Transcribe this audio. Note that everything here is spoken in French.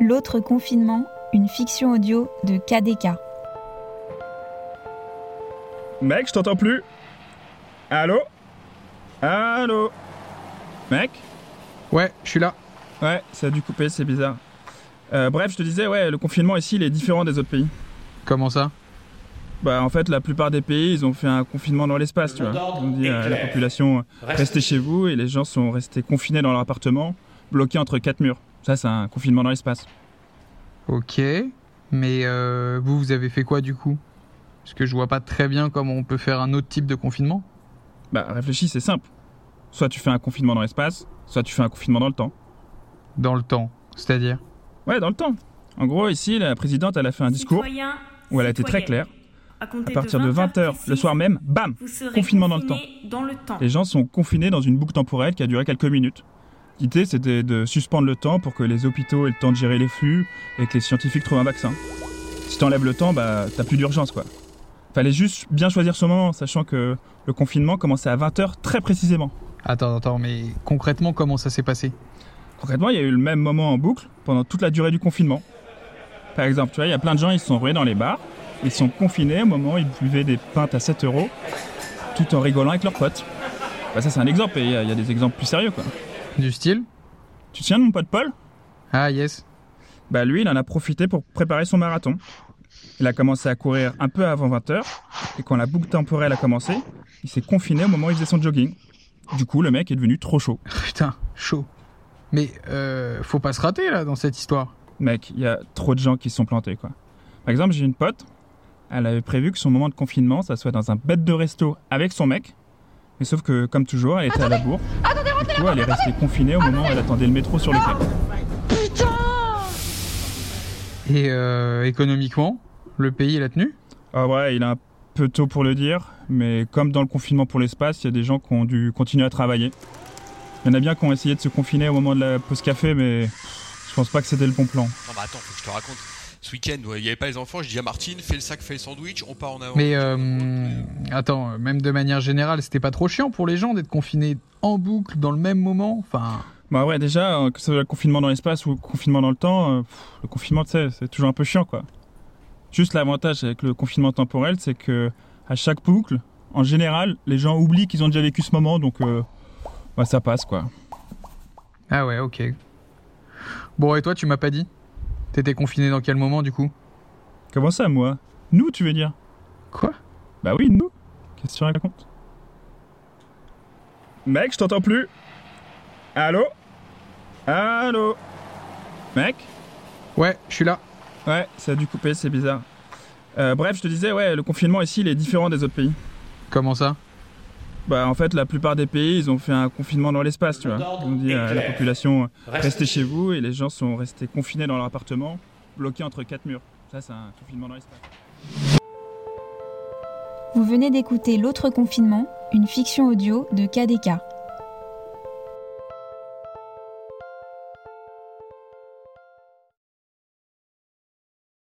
L'autre confinement, une fiction audio de KDK. Mec, je t'entends plus. Allô? Allô? Mec? Ouais, je suis là. Ouais, ça a dû couper, c'est bizarre. Euh, bref, je te disais, ouais, le confinement ici, il est différent des autres pays. Comment ça? Bah, en fait, la plupart des pays, ils ont fait un confinement dans l'espace, tu vois. Ils ont dit à la population, restez chez vous, et les gens sont restés confinés dans leur appartement, bloqués entre quatre murs. Ça, c'est un confinement dans l'espace. Ok. Mais euh, vous, vous avez fait quoi du coup? Parce que je vois pas très bien comment on peut faire un autre type de confinement. Bah, réfléchis, c'est simple. Soit tu fais un confinement dans l'espace, soit tu fais un confinement dans le temps. Dans le temps. C'est-à-dire? Ouais, dans le temps. En gros, ici, la présidente, elle a fait un discours où elle a été très claire. À partir de 20h, le soir même, bam Confinement dans le temps. Dans le temps. Les gens sont confinés dans une boucle temporelle qui a duré quelques minutes. L'idée, c'était de suspendre le temps pour que les hôpitaux aient le temps de gérer les flux et que les scientifiques trouvent un vaccin. Si t'enlèves le temps, bah, t'as plus d'urgence, quoi. Fallait juste bien choisir ce moment, sachant que le confinement commençait à 20h très précisément. Attends, attends, mais concrètement, comment ça s'est passé? Concrètement, il y a eu le même moment en boucle pendant toute la durée du confinement. Par exemple, tu vois, il y a plein de gens, ils se sont rués dans les bars, ils sont confinés au moment où ils buvaient des pintes à 7 euros, tout en rigolant avec leurs potes. Bah, ça, c'est un exemple, et il y, y a des exemples plus sérieux, quoi. Du style Tu te souviens de mon pote Paul? Ah, yes. Bah lui, il en a profité pour préparer son marathon. Il a commencé à courir un peu avant 20h, et quand la boucle temporelle a commencé, il s'est confiné au moment où il faisait son jogging. Du coup, le mec est devenu trop chaud. Putain, chaud. Mais euh, faut pas se rater là dans cette histoire. Mec, il y a trop de gens qui se sont plantés, quoi. Par exemple, j'ai une pote, elle avait prévu que son moment de confinement, ça soit dans un bête de resto avec son mec, mais sauf que, comme toujours, elle était à la bourre. Coup, elle est restée confinée au moment où elle attendait le métro sur le quai. Et euh, économiquement, le pays il a tenu Ah ouais, il est un peu tôt pour le dire, mais comme dans le confinement pour l'espace, il y a des gens qui ont dû continuer à travailler. Il y en a bien qui ont essayé de se confiner au moment de la pause café, mais je pense pas que c'était le bon plan. Non, mais attends, faut que je te raconte. Ce week-end, il n'y avait pas les enfants. Je dis à Martine, fais le sac, fais le sandwich, on part en avant. Mais euh, attends, même de manière générale, c'était pas trop chiant pour les gens d'être confinés en boucle dans le même moment Enfin, Bah ouais, déjà, euh, que ce soit le confinement dans l'espace ou le confinement dans le temps, euh, pff, le confinement, tu sais, c'est toujours un peu chiant, quoi. Juste l'avantage avec le confinement temporel, c'est que à chaque boucle, en général, les gens oublient qu'ils ont déjà vécu ce moment, donc euh, bah, ça passe, quoi. ah ouais, ok. Bon, et toi, tu m'as pas dit? T'étais confiné dans quel moment du coup? Comment ça, moi? Nous, tu veux dire? Quoi? Bah oui, nous. Qu'est-ce que tu racontes? Mec, je t'entends plus. Allô? Allô? Mec? Ouais, je suis là. Ouais, ça a dû couper, c'est bizarre. Euh, bref, je te disais, ouais, le confinement ici, il est différent des autres pays. Comment ça? Bah, en fait, la plupart des pays, ils ont fait un confinement dans l'espace, tu vois. Ils ont dit à la population, restez chez vous, et les gens sont restés confinés dans leur appartement, bloqués entre quatre murs. Ça, c'est un confinement dans l'espace. Vous venez d'écouter L'autre confinement, une fiction audio de KDK.